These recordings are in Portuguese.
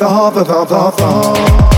the the the the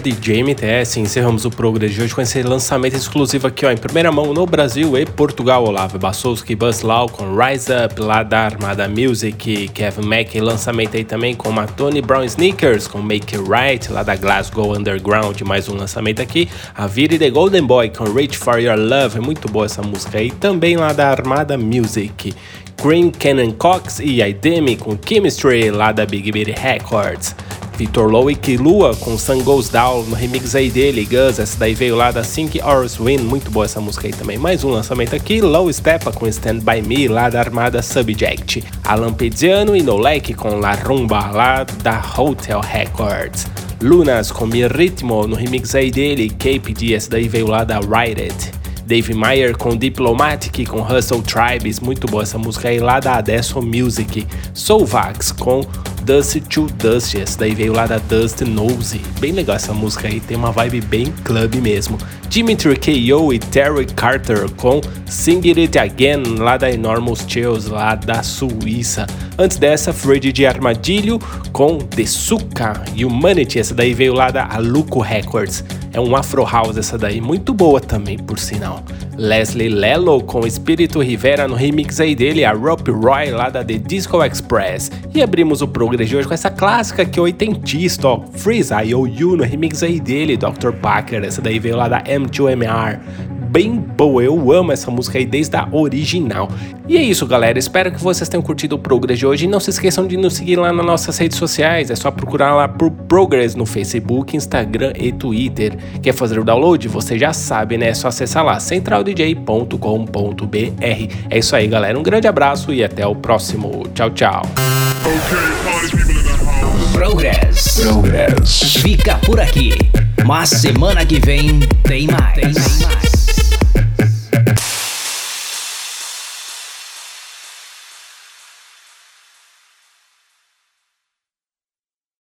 DJ MTS. Encerramos o Progress de hoje com esse lançamento exclusivo aqui ó, em primeira mão no Brasil e Portugal. Olavo Bassowski, Buzz Lau com Rise Up lá da Armada Music. Kevin Mack, lançamento aí também com a Tony Brown Sneakers com Make It Right lá da Glasgow Underground. Mais um lançamento aqui. A Viri The Golden Boy com Reach For Your Love. É muito boa essa música aí. Também lá da Armada Music. Green Cannon Cox e Idemi com Chemistry lá da Big Beat Records. Victor Lowick e Lua com Sun Goes Down no remix aí dele, Gus, essa daí veio lá da Sync Hours Win, muito boa essa música aí também. Mais um lançamento aqui, Low Stepa com Stand By Me lá da Armada Subject. Alan Pediano e Nolek com La Rumba lá da Hotel Records. Lunas com Mi Ritmo no remix aí dele, KPD, essa daí veio lá da Ride It. Dave Meyer com Diplomatic com Hustle Tribes, muito boa essa música aí lá da Adesso Music. Soulvax com Dust to Dust, essa daí veio lá da Dust Nose. Bem legal essa música aí, tem uma vibe bem club mesmo. Dimitri K.O. e Terry Carter com Sing It Again, lá da Enormous Chills, lá da Suíça. Antes dessa, Fred de Armadilho com The Suka Humanity, essa daí veio lá da Aluco Records. É um Afro House essa daí, muito boa também, por sinal. Leslie Lello com Espírito Rivera no remix aí dele, a Rope Roy lá da The Disco Express. E abrimos o progress de hoje com essa clássica que é oitentista, ó, Freeze IOU no remix aí dele, Dr. Parker, essa daí veio lá da M2MR bem boa. Eu amo essa música aí desde a original. E é isso, galera. Espero que vocês tenham curtido o Progress de hoje. E não se esqueçam de nos seguir lá nas nossas redes sociais. É só procurar lá por Progress no Facebook, Instagram e Twitter. Quer fazer o download? Você já sabe, né? É só acessar lá centraldj.com.br. É isso aí, galera. Um grande abraço e até o próximo. Tchau, tchau. Progress. Progress. Fica por aqui. Mas semana que vem tem mais. Tem mais.